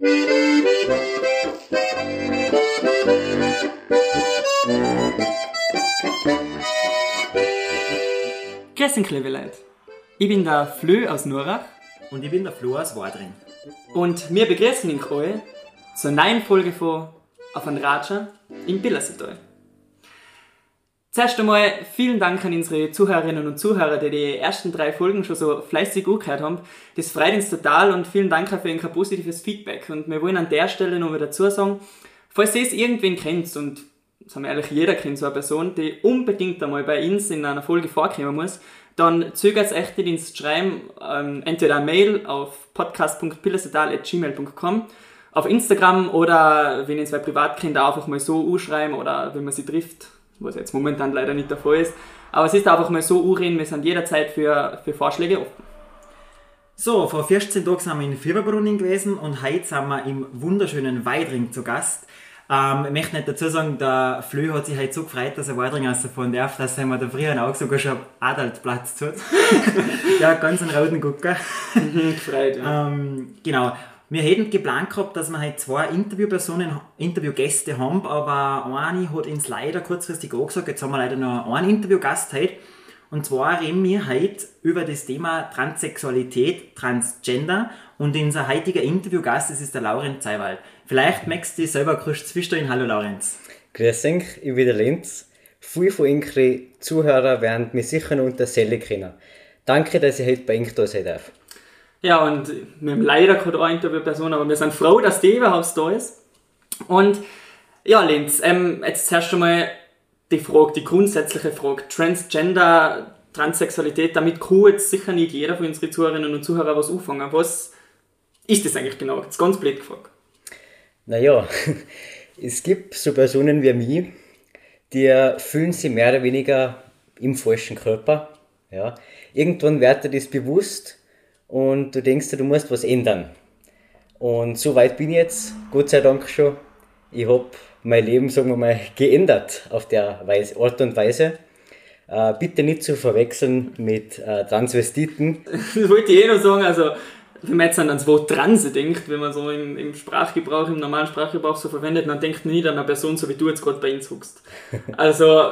Grüß Leute. Ich bin der Flö aus Nurach Und ich bin der Flo aus Wadring. und wir begrüßen euch alle zur neuen Folge von Auf ein Ratscher im Billersetal. Zuerst einmal vielen Dank an unsere Zuhörerinnen und Zuhörer, die die ersten drei Folgen schon so fleißig angehört haben. Das freut uns total und vielen Dank auch für ein positives Feedback. Und wir wollen an der Stelle noch mal dazu sagen, falls ihr es irgendwen kennt und sagen wir ehrlich, jeder kennt so eine Person, die unbedingt einmal bei uns in einer Folge vorkommen muss, dann zögert es echt nicht ins Schreiben, ähm, entweder eine Mail auf podcast.pillersetal.gmail.com auf Instagram oder wenn ihr zwei Privatkinder einfach mal so anschreiben oder wenn man sie trifft, was jetzt momentan leider nicht der Fall ist. Aber es ist einfach mal so anreden, wir sind jederzeit für, für Vorschläge offen. So, vor 14 Tagen sind wir in Fieberbrunnen gewesen und heute sind wir im wunderschönen Weidring zu Gast. Ähm, ich möchte nicht dazu sagen, der Flö hat sich heute so gefreut, dass er Weidring rausfahren darf, dass er mir da früher auch sogar schon Adaltplatz tut. ja, ganz einen roten Gucker. Gefreut, ja. Ähm, genau. Wir hätten geplant gehabt, dass wir heute zwei Interviewpersonen, Interviewgäste haben, aber eine hat uns leider kurzfristig angesagt, jetzt haben wir leider noch einen Interviewgast heute. Und zwar reden wir heute über das Thema Transsexualität, Transgender und unser heutiger Interviewgast, das ist der Laurenz Zeiwald. Vielleicht möchtest du dich selber kurz zwischendurch. Hallo Laurenz. Grüß euch, ich bin der Lenz. Viele von unseren Zuhörern werden mich sicher unter Selle kennen. Danke, dass ich heute bei euch da sein darf. Ja, und wir haben leider keine eine Interviewperson, aber wir sind froh, dass die überhaupt da ist. Und ja, Lenz, ähm, jetzt zuerst einmal die Frage, die grundsätzliche Frage. Transgender, Transsexualität, damit kann jetzt sicher nicht jeder von unseren Zuhörerinnen und Zuhörern was anfangen. Was ist das eigentlich genau? Das ist ganz blöd gefragt. Naja, es gibt so Personen wie mich, die fühlen sich mehr oder weniger im falschen Körper. Ja. Irgendwann wird dir das bewusst und du denkst du musst was ändern. Und so weit bin ich jetzt, Gott sei Dank schon. Ich habe mein Leben, sagen wir mal, geändert auf der Weise, Art und Weise. Äh, bitte nicht zu verwechseln mit äh, Transvestiten. Das wollte ich eh noch sagen, also wenn man jetzt an das Wort Transe denkt, wenn man so im, im Sprachgebrauch, im normalen Sprachgebrauch so verwendet, dann denkt man nicht an eine Person, so wie du jetzt gerade bei uns huckst. Also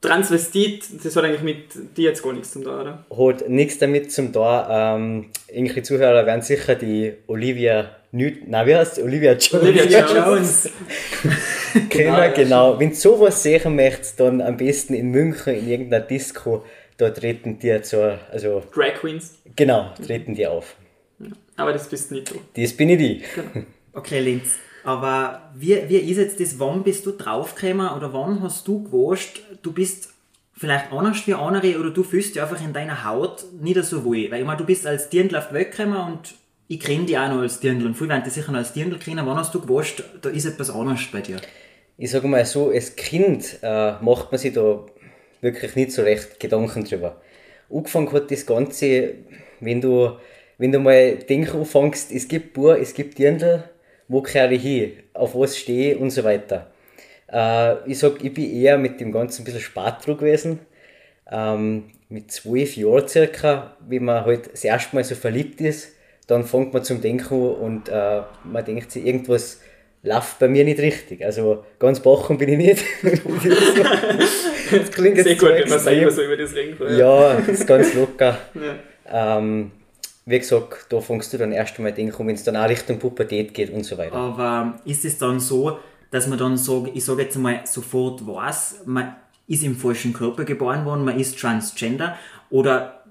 Transvestit, das hat eigentlich mit dir jetzt gar nichts zu tun, oder? hat nichts damit zum da. Ähm, irgendwelche Zuhörer werden sicher die Olivia Newt, na wie heißt Olivia Jones Olivia Jones. Kennen, genau. Wenn du sowas sehen möchtest, dann am besten in München in irgendeiner Disco, da treten die zur, also Drag Queens. genau, treten die auf. Aber das bist nicht du. Das bin ich die. Okay, Linz. Aber wie, wie ist jetzt das, wann bist du draufgekommen oder wann hast du gewusst, du bist vielleicht anders wie andere oder du fühlst dich einfach in deiner Haut nicht so wohl? Weil ich meine, du bist als Dirndl auf die Welt gekommen und ich kenne dich auch noch als Dirndl und viele werden dich sicher noch als Dirndl kennen. Wann hast du gewusst, da ist etwas anders bei dir? Ich sage mal so, als Kind äh, macht man sich da wirklich nicht so recht Gedanken drüber. Angefangen hat das Ganze, wenn du, wenn du mal denken anfängst, es gibt Bur, es gibt Dirndl, wo kehre ich hin, auf was stehe ich und so weiter. Äh, ich sag, ich bin eher mit dem Ganzen ein bisschen spät dran gewesen. Ähm, mit zwölf Jahren circa, wenn man halt das erste Mal so verliebt ist, dann fängt man zum Denken an und äh, man denkt sich, irgendwas läuft bei mir nicht richtig. Also ganz bachen bin ich nicht. das klingt Sehr jetzt gut, zu wenn man selber so über das kann. Ja, das ist ganz locker. Ja. Ähm, wie gesagt, da fängst du dann erst einmal denken, wenn es dann auch Richtung Pubertät geht und so weiter. Aber ist es dann so, dass man dann sagt, ich sage jetzt mal sofort weiß, man ist im falschen Körper geboren worden, man ist transgender oder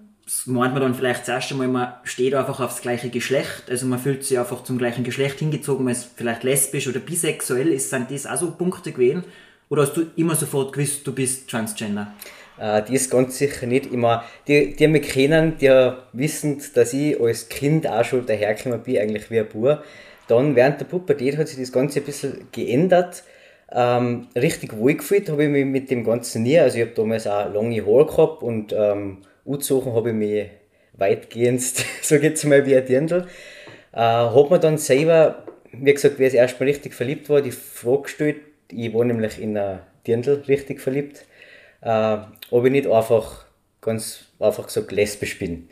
meint man dann vielleicht das erste Mal, man steht einfach aufs gleiche Geschlecht, also man fühlt sich einfach zum gleichen Geschlecht hingezogen, man ist vielleicht lesbisch oder bisexuell, ist, sind das auch so Punkte gewesen? Oder hast du immer sofort gewusst, du bist transgender? Äh, die ist ganz sicher nicht immer. Die, die mich kennen, die wissen, dass ich als Kind auch schon dahergekommen bin, eigentlich wie ein Bub. Dann während der Pubertät hat sich das Ganze ein bisschen geändert. Ähm, richtig wohl gefühlt habe ich mich mit dem Ganzen nie. Also ich habe damals auch lange Haare gehabt und ähm, angezogen habe ich mich weitgehend, so jetzt mal wie ein Dirndl. Äh, habe mir dann selber, wie gesagt, wie ich das erste Mal richtig verliebt war, die Frage gestellt, ich war nämlich in ein Dirndl richtig verliebt, äh, ob ich nicht einfach ganz einfach gesagt lesbisch bin.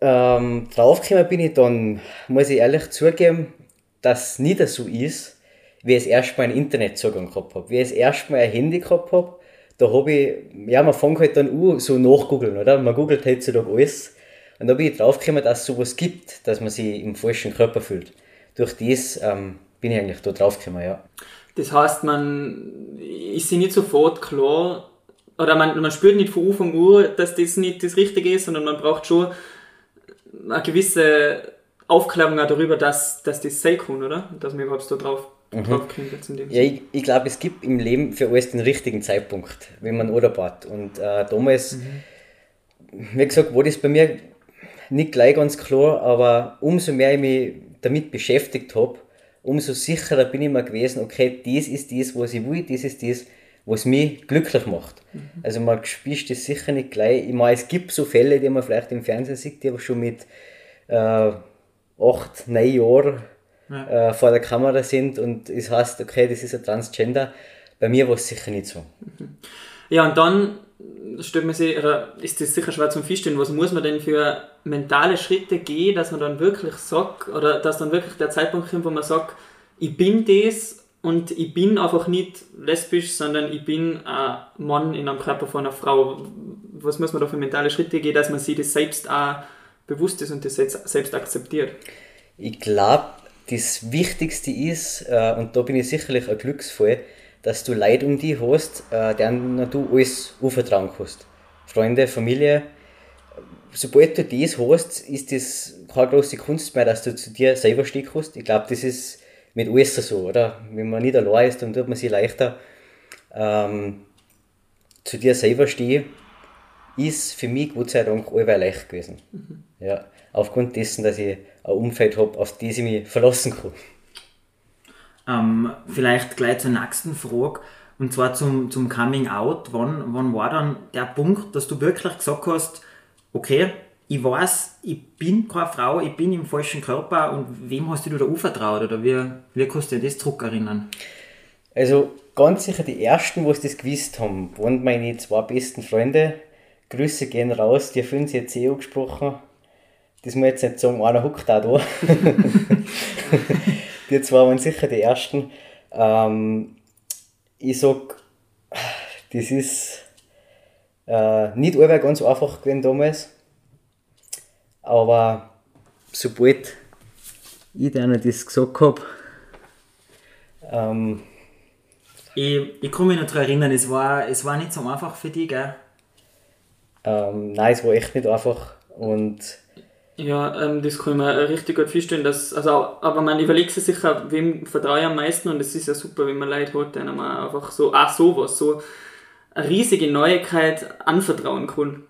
Ähm, draufgekommen bin ich dann, muss ich ehrlich zugeben, dass es nicht so ist, wie ich erstmal einen Internetzugang gehabt habe. Wie ich erstmal ein Handy gehabt habe, da habe ich, ja, man fängt halt dann an, so nachgoogeln, oder? Man googelt heutzutage alles. Und da bin ich draufgekommen, dass es sowas gibt, dass man sich im falschen Körper fühlt. Durch das ähm, bin ich eigentlich da draufgekommen, ja. Das heißt, man ist sich nicht sofort klar, oder man, man spürt nicht von Anfang an, dass das nicht das Richtige ist, sondern man braucht schon eine gewisse Aufklärung auch darüber, dass, dass das sein kann, oder? Dass man überhaupt da drauf, mhm. drauf kommt jetzt in dem Ja, ich, ich glaube, es gibt im Leben für alles den richtigen Zeitpunkt, wenn man baut. Und äh, damals, mhm. wie gesagt, war das bei mir nicht gleich ganz klar, aber umso mehr ich mich damit beschäftigt habe, umso sicherer bin ich mir gewesen, okay, das ist das, was ich will, das ist das, was mich glücklich macht. Mhm. Also man spießt das sicher nicht gleich. Ich meine, es gibt so Fälle, die man vielleicht im Fernsehen sieht, die aber schon mit äh, acht, neun Jahren ja. äh, vor der Kamera sind und es heißt, okay, das ist ein Transgender. Bei mir war es sicher nicht so. Mhm. Ja, und dann stellt man sich, oder ist das sicher schwer zum Feststellen, was muss man denn für mentale Schritte gehen, dass man dann wirklich sagt, oder dass dann wirklich der Zeitpunkt kommt, wo man sagt, ich bin das und ich bin einfach nicht lesbisch, sondern ich bin ein Mann in einem Körper von einer Frau. Was muss man da für mentale Schritte gehen, dass man sich das selbst auch bewusst ist und das selbst akzeptiert? Ich glaube, das Wichtigste ist, äh, und da bin ich sicherlich ein Glücksfall, dass du Leute um dich hast, äh, denen du alles anvertrauen kannst. Freunde, Familie. Sobald du das hast, ist das keine große Kunst mehr, dass du zu dir selber stehen kannst. Ich glaube, das ist mit alles so, oder? Wenn man nicht allein ist, dann tut man sich leichter ähm, zu dir selber stehen. Ist für mich Gott sei Dank allweil leicht gewesen. Mhm. Ja, aufgrund dessen, dass ich ein Umfeld habe, auf das ich mich verlassen kann. Ähm, vielleicht gleich zur nächsten Frage, und zwar zum, zum Coming Out. Wann, wann war dann der Punkt, dass du wirklich gesagt hast, okay, ich weiß, ich bin keine Frau, ich bin im falschen Körper und wem hast du da anvertraut oder wie, wie kannst du dir das zurückerinnern? Also ganz sicher die ersten, die das gewusst haben, waren meine zwei besten Freunde. Grüße gehen raus, die haben sie jetzt eh angesprochen. Das muss ich jetzt nicht sagen, einer huckt auch da. die zwei waren sicher die ersten. Ähm, ich sag, das ist äh, nicht allweil ganz einfach gewesen damals. Aber sobald ich denen das gesagt habe, ähm, ich, ich kann mich noch daran erinnern, es war, es war nicht so einfach für dich, gell? Ähm, nein, es war echt nicht einfach. Und ja, ähm, das kann ich mir richtig gut vorstellen. Dass, also, aber man überlegt sich sicher, wem vertraue ich am meisten und es ist ja super, wenn man Leute hat, denen man einfach so, auch sowas, so eine riesige Neuigkeit anvertrauen kann.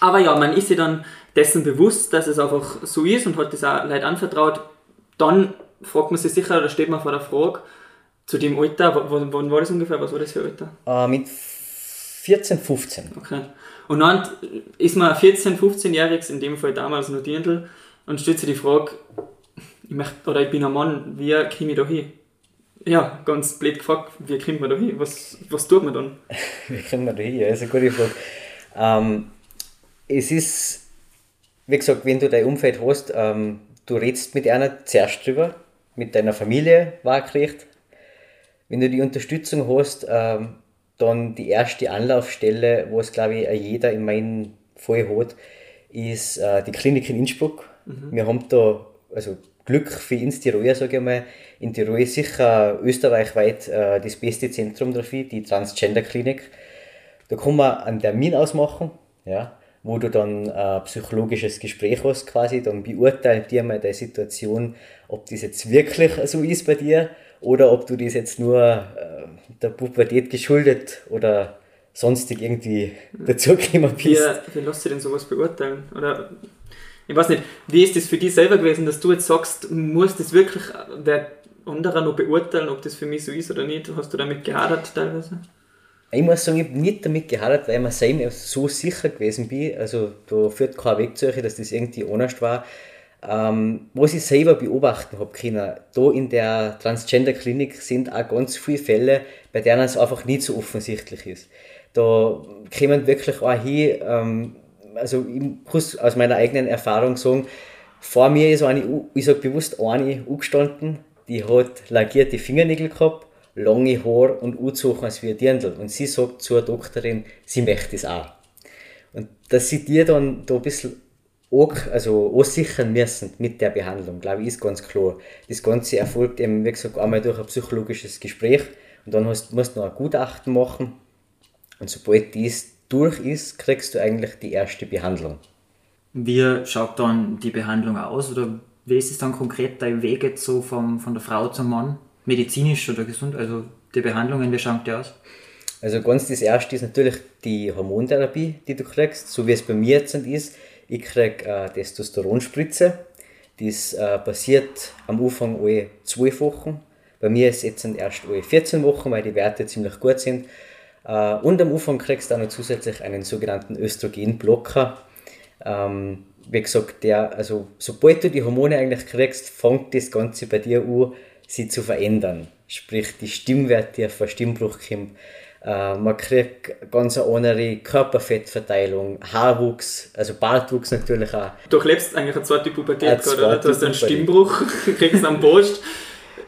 Aber ja, man ist sich dann dessen bewusst, dass es einfach so ist und hat das auch Leute anvertraut. Dann fragt man sich sicher, oder steht man vor der Frage, zu dem Alter, wann, wann war das ungefähr, was war das für ein Alter? Äh, mit 14, 15. Okay. Und dann ist man 14, 15-Jähriges, in dem Fall damals noch Dirndl, und stellt sich die Frage, ich möchte, oder ich bin ein Mann, wie komme ich da hin? Ja, ganz blöd gefragt, wie kommt man da hin? Was, was tut man dann? wie kommt man da hin? Ja, ist eine gute Frage. Ähm, es ist, wie gesagt, wenn du dein Umfeld hast, ähm, du redest mit einer zuerst drüber, mit deiner Familie wahrkriegt. Wenn du die Unterstützung hast, ähm, dann die erste Anlaufstelle, wo es glaube ich jeder in meinem Fall hat, ist äh, die Klinik in Innsbruck. Mhm. Wir haben da also Glück für uns Tiroler, sage ich mal. In Tirol ist sicher österreichweit äh, das beste Zentrum dafür, die Transgender Klinik. Da kann man einen Termin ausmachen, ja, wo du dann ein psychologisches Gespräch hast quasi, dann beurteilt dir mal deine Situation, ob das jetzt wirklich so ist bei dir oder ob du das jetzt nur äh, der Pubertät geschuldet oder sonstig irgendwie dazugekommen bist. Wie, wie lässt sich denn sowas beurteilen? Oder ich weiß nicht, wie ist das für dich selber gewesen, dass du jetzt sagst, muss das wirklich der andere noch beurteilen, ob das für mich so ist oder nicht? Hast du damit gehadert teilweise? Ich muss sagen, ich habe nicht damit gehadert, weil ich mir selber so sicher gewesen bin. Also da führt kein Weg zu euch, dass das irgendwie anders war. Ähm, was ich selber beobachten habe können, da in der Transgender-Klinik sind auch ganz viele Fälle, bei denen es einfach nicht so offensichtlich ist. Da kommen wirklich auch hin, ähm, also ich muss aus meiner eigenen Erfahrung sagen, vor mir ist eine, ich sage bewusst eine angestanden, die hat lagierte Fingernägel gehabt, lange Haare und angezogen als wie ein Dirndl. Und sie sagt zur Doktorin, sie möchte es auch. Und dass sie dir dann da ein bisschen auch, also aussichern müssen mit der Behandlung, glaube ich, ist ganz klar. Das Ganze erfolgt eben, wie gesagt, einmal durch ein psychologisches Gespräch und dann hast, musst du noch ein Gutachten machen. Und sobald dies durch ist, kriegst du eigentlich die erste Behandlung. Wie schaut dann die Behandlung aus oder wie ist es dann konkret dein Weg jetzt so vom, von der Frau zum Mann? Medizinisch oder gesund? Also die Behandlungen, wie schaut die aus? Also ganz das erste ist natürlich die Hormontherapie, die du kriegst, so wie es bei mir jetzt ist. Ich kriege äh, Testosteronspritze. Das äh, passiert am Anfang alle zwölf Wochen. Bei mir ist es jetzt erst alle 14 Wochen, weil die Werte ziemlich gut sind. Äh, und am Anfang kriegst du auch noch zusätzlich einen sogenannten Östrogenblocker. Ähm, wie gesagt, der, also sobald du die Hormone eigentlich kriegst, fängt das Ganze bei dir an, sie zu verändern. Sprich, die Stimmwerte auf einen Stimmbruch kommen. Äh, man kriegt ganz eine andere Körperfettverteilung, Haarwuchs, also Bartwuchs natürlich auch. Du lebst eigentlich eine zweite Pubertät Eine gerade, oder? Du hast zweite einen. Stimmbruch, kriegst einen Post.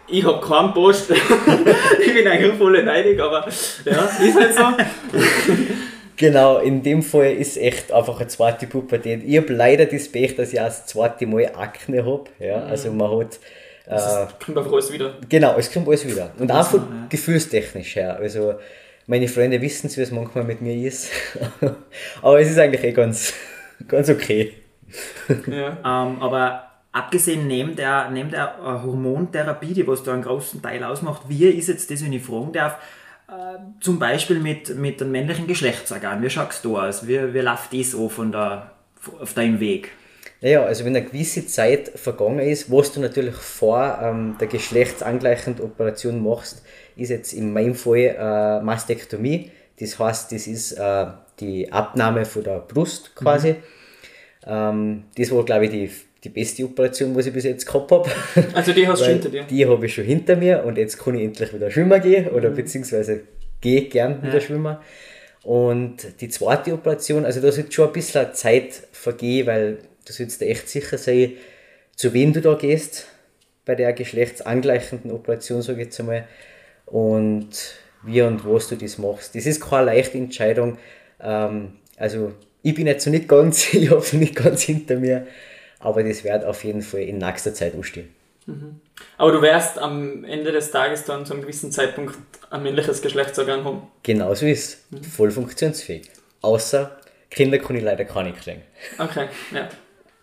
Ich habe keinen Post. ich bin eigentlich voll neidig, aber ja, ist halt so. Genau, in dem Fall ist echt einfach eine zweite Pubertät. Ich habe leider das Pech, dass ich auch das zweite Mal Akne habe. Ja, also man hat. Äh, Kommt auf alles wieder. genau, es kommt alles wieder. Und auch von ja. gefühlstechnisch her. Also meine Freunde wissen es, wie es manchmal mit mir ist. Aber es ist eigentlich eh ganz, ganz okay. Ja. Ähm, aber abgesehen neben der, neben der äh, Hormontherapie, die was da einen großen Teil ausmacht, wie ist jetzt das, wenn ich fragen darf, äh, zum Beispiel mit, mit dem männlichen Geschlechtsorgan, wie schaust du aus? Wie, wie läuft das an von der, auf deinem Weg? Naja, also wenn eine gewisse Zeit vergangen ist, was du natürlich vor ähm, der geschlechtsangleichenden Operation machst, ist jetzt in meinem Fall äh, Mastektomie. Das heißt, das ist äh, die Abnahme von der Brust quasi. Ähm, das war, glaube ich, die, die beste Operation, was ich bis jetzt gehabt habe. Also die hast du hinter dir. Die habe ich schon hinter mir und jetzt kann ich endlich wieder schwimmen gehen oder beziehungsweise gehe gern wieder schwimmen. Und die zweite Operation, also da sollte schon ein bisschen Zeit vergehen, weil du sollst dir echt sicher sein, zu wem du da gehst bei der geschlechtsangleichenden Operation, sage ich jetzt einmal, und wie und was du das machst. Das ist keine leichte Entscheidung. Ähm, also ich bin jetzt noch nicht ganz, ich habe es nicht ganz hinter mir, aber das wird auf jeden Fall in nächster Zeit anstehen. Aber du wirst am Ende des Tages dann zu einem gewissen Zeitpunkt ein männliches Geschlechtsorgan haben. Genauso ist es. Voll funktionsfähig. Außer Kinder kann ich leider keine kriegen. Okay, ja.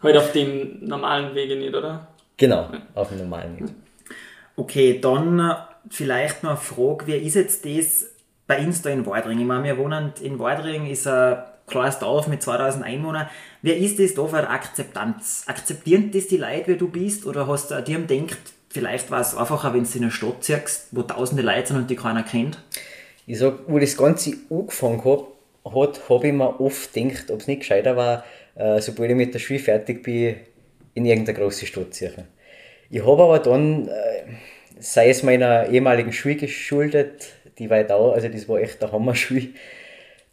Halt auf dem normalen Wege nicht, oder? Genau, auf dem normalen nicht. Okay, dann vielleicht noch eine Frage, wie ist jetzt das bei uns da in Waldring? Ich meine, wir wohnen in Waldring, ist ein kleines Dorf mit 2000 Einwohnern. Wie ist das da für eine Akzeptanz? Akzeptieren das die Leute, wie du bist? Oder hast du dir gedacht, vielleicht war es einfacher, wenn du in eine Stadt ziehst, wo tausende Leute sind und die keiner kennt? Ich sag, wo das Ganze angefangen hat, hat habe ich mir oft gedacht, ob es nicht gescheiter war, äh, sobald ich mit der Schule fertig bin, in irgendeine große Stadt zu ziehen. Ich habe aber dann, äh, sei es meiner ehemaligen Schule geschuldet, die weit auch, also das war echt der Hammerschule,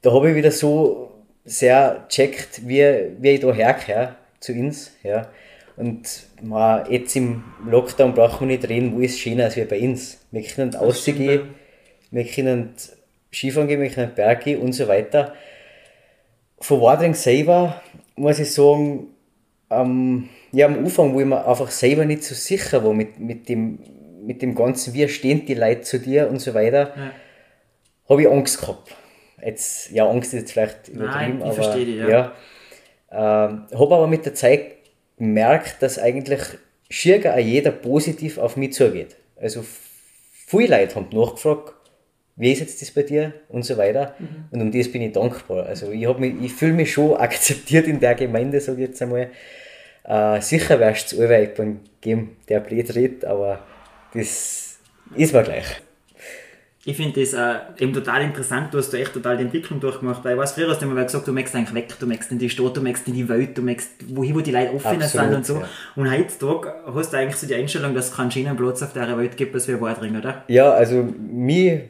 da habe ich wieder so sehr checkt, wie, wie ich da hergehöre zu uns. Ja. Und man, jetzt im Lockdown braucht man nicht reden, wo ist schöner als wir bei uns. Wir können rausgehen, wir können Skifahren gehen, wir können Berg gehen und so weiter. Von Wadring selber muss ich sagen, ähm, ja, am Anfang, wo ich mir einfach selber nicht so sicher war mit, mit, dem, mit dem Ganzen, wie stehen die Leute zu dir und so weiter, Ja. habe ich Angst gehabt. Jetzt, ja, Angst ist jetzt vielleicht übertrieben, ich aber verstehe dich, ja. ja. Ähm, habe aber mit der Zeit gemerkt, dass eigentlich schier jeder positiv auf mich zugeht. Also viele Leute haben nachgefragt, wie ist jetzt das bei dir und so weiter. Und um das bin ich dankbar. Also ich, mich, ich fühle mich schon akzeptiert in der Gemeinde, sage ich jetzt einmal. Äh, sicher wärst du allweil beim geben, der blöd redet, aber das ist mir gleich. Ich finde das äh, eben total interessant, du hast da echt total die Entwicklung durchgemacht, weil ich weiß, früher hast du immer gesagt, du möchtest eigentlich weg, du möchtest in die Stadt, du möchtest in die Welt, du möchtest wohin, wo die Leute offen sind Absolut, und so. ja. Und heutzutage hast du eigentlich so die Einstellung, dass es keinen schönen Platz auf der Welt gibt, als wir Wadring, oder? Ja, also mich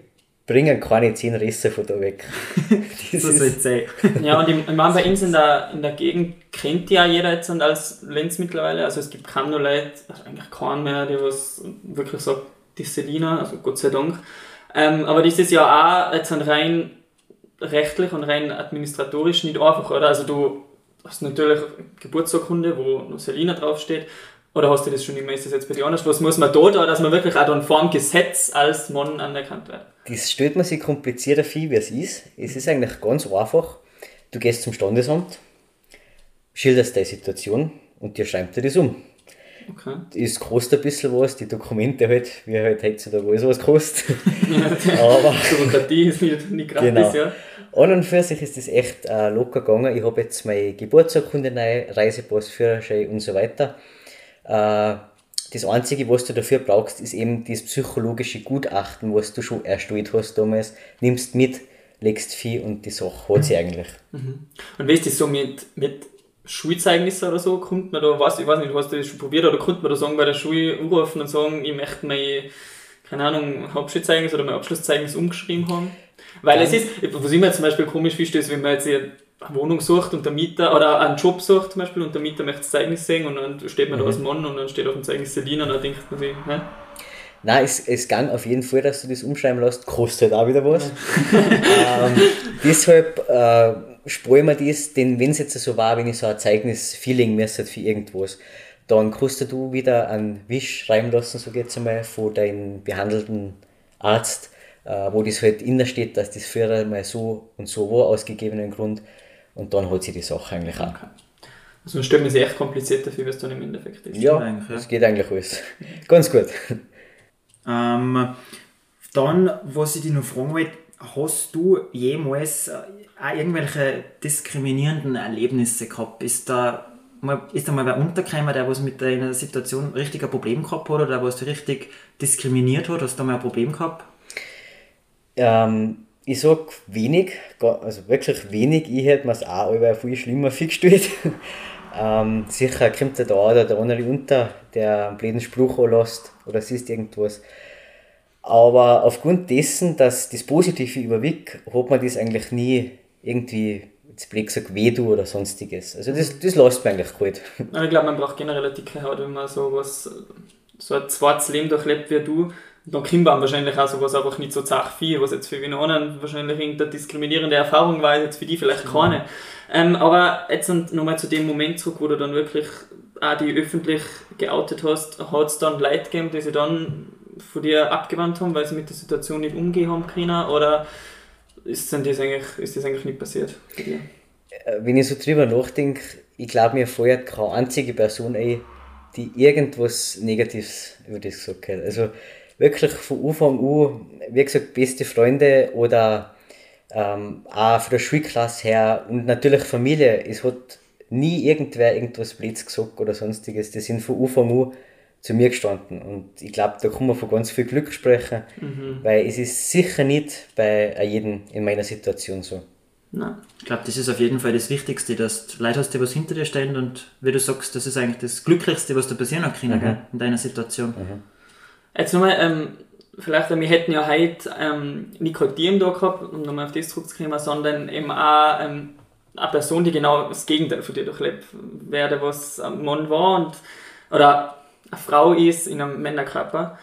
bringen keine zehn Risse von da weg. das so soll sein. Ja, und ich, ich meine, bei uns in der, in der Gegend kennt ja jeder jetzt und als Lenz mittlerweile. Also es gibt kaum noch Leute, also eigentlich keinen mehr, der was wirklich sagt, die Selina, also Gott sei Dank. Ähm, aber das ist ja auch jetzt rein rechtlich und rein administratorisch nicht einfach, oder? Also du hast natürlich Geburtsurkunde, wo Selina draufsteht, oder hast du das schon immer, ist das jetzt bei dir anders? Was muss man da da, dass man wirklich auch dann vor dem Gesetz als Mann anerkannt wird? Das stellt man sich komplizierter vor, wie es ist. Es ist eigentlich ganz einfach. Du gehst zum Standesamt, schilderst deine Situation und dir schreibt dir das um. Okay. Es kostet ein bisschen was, die Dokumente halt, wie halt heutzutage alles was kostet. Aber Bürokratie ist nicht, nicht gratis, genau. ja. An und für sich ist das echt äh, locker gegangen. Ich habe jetzt meine Geburtsurkunde neu, Reisepass, Führerschein und so weiter. Äh, das Einzige, was du dafür brauchst, ist eben das psychologische Gutachten, was du schon erstellt hast damals. Nimmst mit, legst viel und die Sache hat sie eigentlich. Mhm. Und wie ist das so mit, mit Schulzeugnisse oder so? Kommt man da, was, ich weiß nicht, hast du das schon probiert, oder könnte man da sagen, bei der Schule anrufen und sagen, ich möchte mein, keine Ahnung, Hauptschulzeugnis oder mein Abschlusszeugnis umgeschrieben haben? Weil Dann, es ist, was ich mir zum Beispiel komisch finde, ist, wenn man jetzt eine Wohnung sucht und der Mieter, oder einen Job sucht zum Beispiel und der Mieter möchte das Zeugnis sehen und dann steht man mhm. da als Mann und dann steht auf dem Zeugnis Selina und dann denkt man sich, hä? Nein, es, es kann auf jeden Fall, dass du das umschreiben lässt, kostet auch wieder was. ähm, deshalb äh, mir das, denn wenn es jetzt so war, wenn ich so ein Zeugnis-Feeling müsste für irgendwas, dann kannst du wieder einen Wisch schreiben lassen, so jetzt einmal, von deinem behandelten Arzt, äh, wo das halt innen steht, dass das früher mal so und so war, aus gegebenen Grund. Und dann holt sich die Sache eigentlich auch. Okay. Also man stellt mir sich echt kompliziert dafür, was dann im Endeffekt ist. Ja, ja. das geht eigentlich alles. Ganz gut. Ähm, dann, was ich dich noch fragen wollte, hast du jemals äh, auch irgendwelche diskriminierenden Erlebnisse gehabt? Ist da mal, ist da mal wer untergekommen, der was mit deiner Situation richtig ein Problem gehabt hat oder der was richtig diskriminiert hat? Hast du da mal ein Problem gehabt? Ähm, ich sag wenig, also wirklich wenig. Ich hätte mir es auch über viel schlimmer vorgestellt. ähm, sicher kommt da oder der andere unter, der einen blöden Spruch anlässt oder siehst irgendwas. Aber aufgrund dessen, dass das Positive überwiegt, hat man das eigentlich nie irgendwie, jetzt blöd gesagt, weh oder sonstiges. Also das, das lässt man eigentlich gut. Ich glaube, man braucht generell eine dicke Haut, wenn man so was, so ein zweites Leben durchlebt wie du dann kommt man wahrscheinlich auch sowas einfach nicht so zach viel, was jetzt für wen anderen wahrscheinlich irgendeine diskriminierende Erfahrung war, jetzt für die vielleicht keine. Ähm, aber jetzt nochmal zu dem Moment zurück, wo du dann wirklich auch die öffentlich geoutet hast, hat es dann Leute gegeben, die sich dann von dir abgewandt haben, weil sie mit der Situation nicht umgehen haben können, oder ist das eigentlich, ist das eigentlich nicht passiert bei dir? Äh, wenn ich so drüber nachdenke, ich glaube, mir feuert keine einzige Person ein, die irgendwas Negatives über das gesagt hat. Also, wirklich von Anfang an, wie gesagt, beste Freunde oder ähm, auch von der Schulklasse her und natürlich Familie. Es hat nie irgendwer irgendwas Blitz gesagt oder sonstiges. Die sind von Anfang an zu mir gestanden. Und ich glaube, da kann man von ganz viel Glück sprechen, mhm. weil es ist sicher nicht bei jedem in meiner Situation so. Nein. Ich glaube, das ist auf jeden Fall das Wichtigste, dass du Leute hast, die was hinter dir stehen und wie du sagst, das ist eigentlich das Glücklichste, was da passieren kann mhm. in deiner Situation. Mhm. Jetzt nochmal, ähm, vielleicht, wir hätten ja heute ähm, nicht gerade da gehabt, um nochmal auf das zurückzukommen, sondern eben auch ähm, eine Person, die genau das Gegenteil von dir durchlebt, werde, was ein Mann war und, oder eine Frau ist in einem Männerkörper.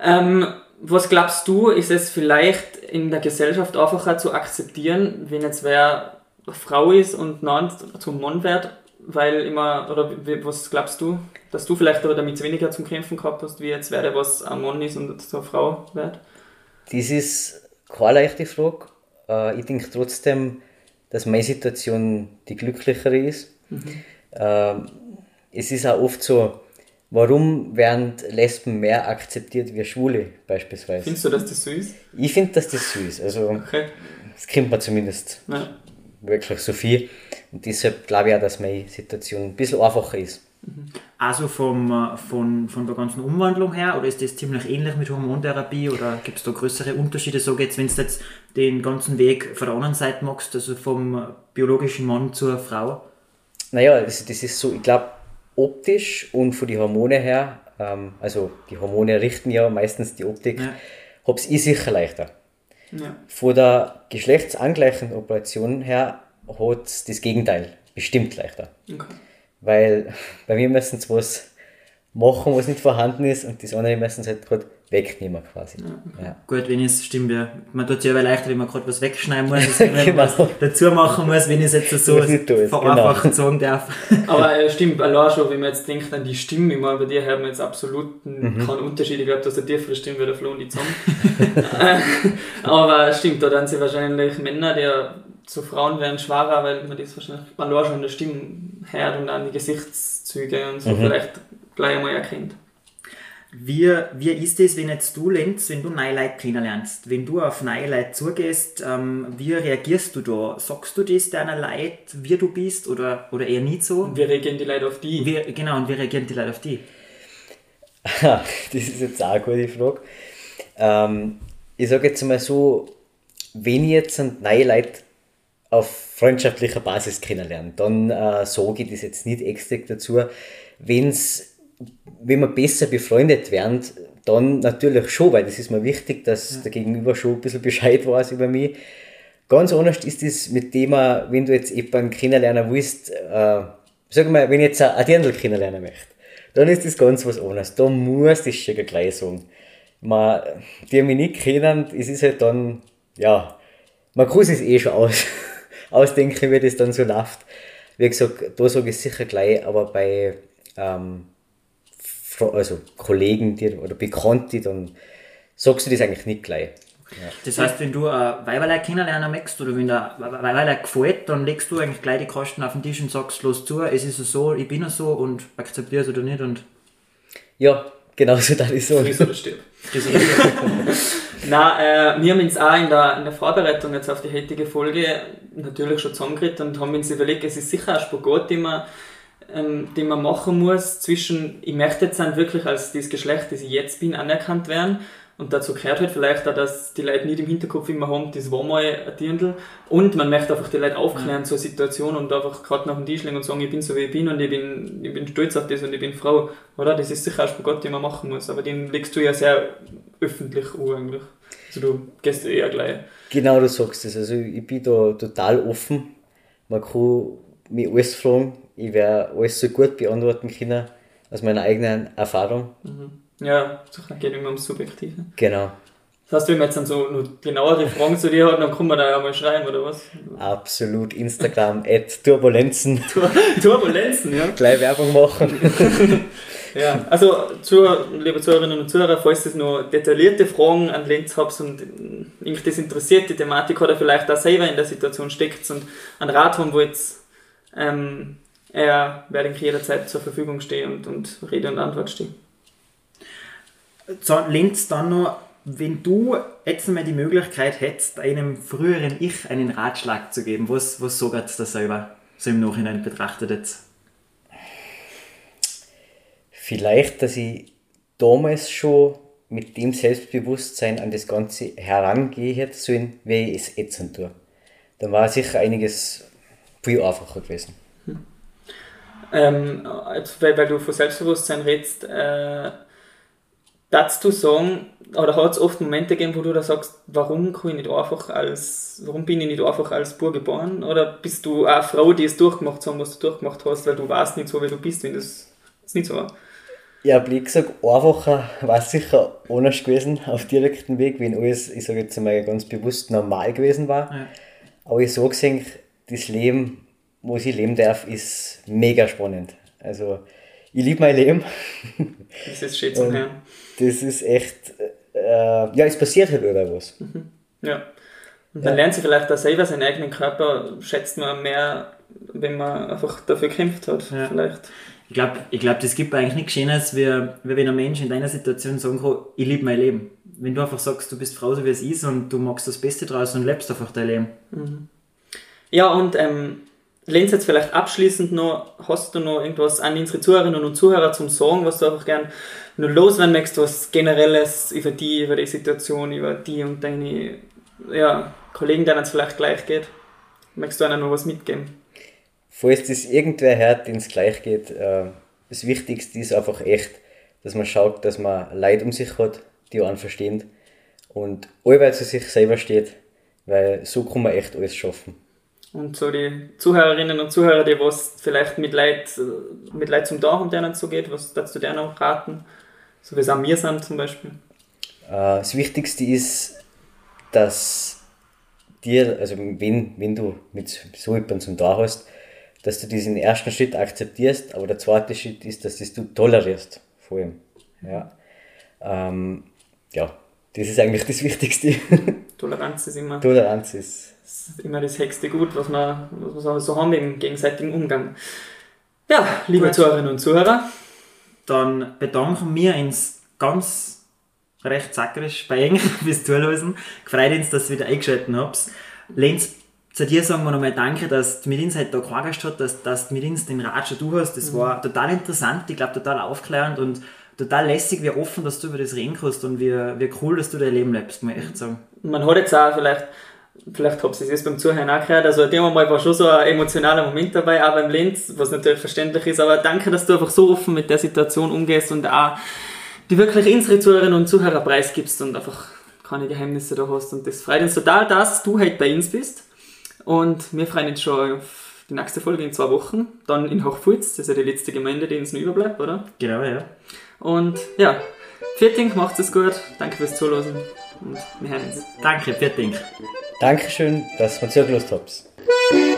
Ähm, was glaubst du, ist es vielleicht in der Gesellschaft einfacher zu akzeptieren, wenn jetzt wer eine Frau ist und nein zum Mann wird, weil immer, oder was glaubst du, dass du vielleicht aber damit weniger zum Kämpfen gehabt hast, wie jetzt wäre, was ein Mann ist und eine Frau wird? Das ist keine leichte Frage. Äh, ich denke trotzdem, dass meine Situation die glücklichere ist. Mhm. Ähm, es ist auch oft so, warum werden Lesben mehr akzeptiert wie Schwule beispielsweise? Findest du, dass das so ist? Ich finde, dass das so ist. Also, okay. das kennt man zumindest ja. wirklich so viel. Und deshalb glaube ich auch, dass meine Situation ein bisschen einfacher ist. Also vom, äh, von, von der ganzen Umwandlung her, oder ist das ziemlich ähnlich mit Hormontherapie, oder gibt es da größere Unterschiede? So jetzt, wenn du jetzt den ganzen Weg von der anderen Seite machst, also vom biologischen Mann zur Frau? Naja, das, das ist so, ich glaube, optisch und von den Hormonen her, ähm, also die Hormone richten ja meistens die Optik, ja. habe ich sicher leichter. Ja. Von der geschlechtsangleichenden Operation her hat es das Gegenteil bestimmt leichter. Okay. Weil bei mir müssen sie was machen, was nicht vorhanden ist und das andere sie halt gerade wegnehmen quasi. Ja. Gut, wenn es stimmt, ja. Man tut es ja aber leichter, wenn man gerade was wegschneiden muss, als wenn man Genau. was dazu machen muss, wenn ich es jetzt so vereinfacht sagen darf. Aber äh, stimmt, allein schon, wenn man jetzt denkt an die Stimme, ich meine, bei dir hört man jetzt absolut Mhm. keinen Unterschied. Ich glaube, du hast eine tiefere Stimme wie der Flo und die Zunge. Äh, Aber stimmt, da dann sind wahrscheinlich Männer, die zu Frauen werden schwerer, weil man das wahrscheinlich allein schon an der Stimme hört und an die Gesichtszüge und so Mhm. vielleicht gleich einmal erkennt. Wie, wie ist es, wenn jetzt du, Lenz, wenn du neue Leute kennenlernst, wenn du auf neue Leute zugehst, ähm, wie reagierst du da? Sagst du das deiner Leute, wie du bist oder, oder eher nicht so? Und wie reagieren die Leute auf die? Wie, genau, und wie reagieren die Leute auf die? das ist jetzt auch eine gute Frage. Ähm, ich sage jetzt mal so, wenn ich jetzt neue Leute auf freundschaftlicher Basis kennenlerne, dann äh, sage ich das jetzt nicht extra dazu. Wenn's, wenn wir besser befreundet werden, dann natürlich schon, weil das ist mir wichtig, dass der Gegenüber schon ein bisschen Bescheid weiß über mich. Ganz anders ist das mit dem, wenn du jetzt jemanden kennenlernen willst, äh, sag mal, wenn ich jetzt ein Dirndl kennenlernen möchte, dann ist das ganz was anderes. Da muss das schon gleich sagen. Man, die mich nicht kennen, es ist halt dann, ja, man kann es eh schon aus, ausdenken, wie das dann so läuft. Wie gesagt, da sage ich sicher gleich, aber bei ähm, also Kollegen die, oder Bekannte, dann sagst du das eigentlich nicht gleich. Das heißt, wenn du ein Weiberlein kennenlernen möchtest oder wenn der Weiberlein gefällt, dann legst du eigentlich gleich die Kosten auf den Tisch und sagst, los zu, es ist so, ich bin ja so und akzeptiere es oder nicht und Ja, genau so das ist so. Friss oder stirb. das ist Na, äh, wir haben uns auch in der, in der Vorbereitung jetzt auf die heutige Folge natürlich schon zusammengeredet und haben uns überlegt, es ist sicher ein Spagat, den man, ähm, den man machen muss zwischen, ich möchte jetzt dann wirklich als das Geschlecht, das ich jetzt bin, anerkannt werden und dazu gehört halt vielleicht auch, dass die Leute nicht im Hinterkopf immer haben, das war mal ein Dirndl und man möchte einfach die Leute aufklären zur Situation und einfach gerade nach dem Tisch legen und sagen, ich bin so wie ich bin und ich bin, ich bin stolz auf das und ich bin Frau, oder? Das ist sicher ein Spagat, den man machen muss, aber den legst du ja sehr öffentlich an eigentlich. Also du gehst eher gleich. Genau, du sagst es. Also ich bin da total offen. Man kann mich alles fragen. Ich werde alles so gut beantworten können aus meiner eigenen Erfahrung. Ja, es geht immer ums Subjektive. Genau. Das heißt, wenn man jetzt dann so noch genauere Fragen zu dir hat, dann kann man da ja mal schreiben, oder was? Absolut. Instagram, at Turbulenzen. Tur Turbulenzen, ja. Gleich Werbung machen. Ja, also, zu, liebe Zuhörerinnen und Zuhörer, falls ihr noch detaillierte Fragen an Lenz habt und äh, irgend das interessiert, die Thematik oder vielleicht auch selber in der Situation steckt und einen Rat haben wollt, ähm, er werde ich jederzeit zur Verfügung stehen und, und Rede und Antwort stehen. So, Lenz, dann noch, wenn du jetzt einmal die Möglichkeit hättest, einem früheren Ich einen Ratschlag zu geben, was, was sagt das selber, so im Nachhinein betrachtet jetzt? Vielleicht, dass ich damals schon mit dem Selbstbewusstsein an das Ganze herangehe hätte sollen, wie ich es jetzt tue. Dann war sicher einiges viel einfacher gewesen. Ähm, jetzt, weil, weil du von Selbstbewusstsein redest, äh, darfst du sagen, oder hat es oft Momente gegeben, wo du da sagst, warum kann ich nicht einfach als, warum bin ich nicht einfach als Bur geboren? Oder bist du eine Frau, die es durchgemacht hat, was du durchgemacht hast, weil du weißt nicht so, wie du bist, wenn das ist nicht so war? Ja, wie gesagt, einfacher war es sicher anders gewesen auf direkten Weg, wenn alles, ich sage jetzt einmal ganz bewusst, normal gewesen war. Ja. Aber ich sage gesehen, das Leben, was ich leben darf, ist mega spannend. Also, ich liebe mein Leben. Das ist schön Und Hören. Das ist echt, äh, ja, es passiert halt überall was. Ja. Und dann lernt sie vielleicht auch selber seinen eigenen Körper, schätzt man mehr, wenn man einfach dafür gekämpft hat. Ja. Vielleicht. Ich glaube, ich glaub, das gibt eigentlich nichts Schönes, wie, wie wenn ein Mensch in deiner Situation sagen kann, ich liebe mein Leben. Wenn du einfach sagst, du bist Frau, so wie es ist und du magst das Beste draus und lebst einfach dein Leben. Ja, und ähm, Lenz, jetzt vielleicht abschließend noch, hast du noch irgendwas an unsere Zuhörerinnen und Zuhörer zum Sagen, was du einfach gern nur loswerden möchtest, was Generelles über die, über die Situation, über die und deine ja, Kollegen, denen es vielleicht gleich geht? Möchtest du ihnen noch was mitgeben? Falls das irgendwer hört, denen es gleich geht, äh, das Wichtigste ist einfach echt, dass man schaut, dass man Leute um sich hat, die einen verstehen und allweil zu sich selber steht, weil so kann man echt alles schaffen. Und so die Zuhörerinnen und Zuhörer, die was vielleicht mit Leid, mit Leid zum Dach und denen so geht, was dazu der noch raten? So wie es auch mir sind zum Beispiel. Äh, das Wichtigste ist, dass dir, also wenn, wenn du mit so jemandem zum Dach hast, dass du diesen ersten Schritt akzeptierst, aber der zweite Schritt ist, dass das du tolerierst, vor allem. Ja. Ähm, ja, das ist eigentlich das Wichtigste. Toleranz ist immer, Toleranz ist. Ist immer das höchste Gut, was wir, was wir so haben im gegenseitigen Umgang. Ja, liebe Gut. Zuhörerinnen und Zuhörer, Dann bedanken wir uns ganz recht sackerisch bei Ihnen fürs Zuhören. Gefreut uns, dass ihr wieder eingeschaltet habt. Lenz, zu dir sagen wir nochmal Danke, dass du mit uns heute da gequatscht hast, dass, dass du mit uns den Rat schon du hast. Das war total interessant, ich glaube total aufklärend und total lässig, wie offen, dass du über das reden kannst und wie, wie cool, dass du dein Leben lebst, muss ich echt sagen. man hat jetzt auch vielleicht, vielleicht habt ihr es jetzt beim Zuhören auch gehört, also in dem Mal war schon so ein emotionaler Moment dabei, auch beim Lenz, was natürlich verständlich ist, aber danke, dass du einfach so offen mit der Situation umgehst und auch die wirklich unsere Zuhörerinnen und Zuhörer preisgibst und einfach keine Geheimnisse da hast. Und das freut uns total, dass du heute bei uns bist. Und wir freuen uns schon auf die nächste Folge in zwei Wochen, dann in Hochpfalz, das ist ja die letzte Gemeinde, die uns noch überbleibt, oder? Genau, ja. Und ja, Vierting, macht es gut, danke fürs Zuhören wir haben jetzt. Danke, für den. Dankeschön, dass wir zugelassen haben.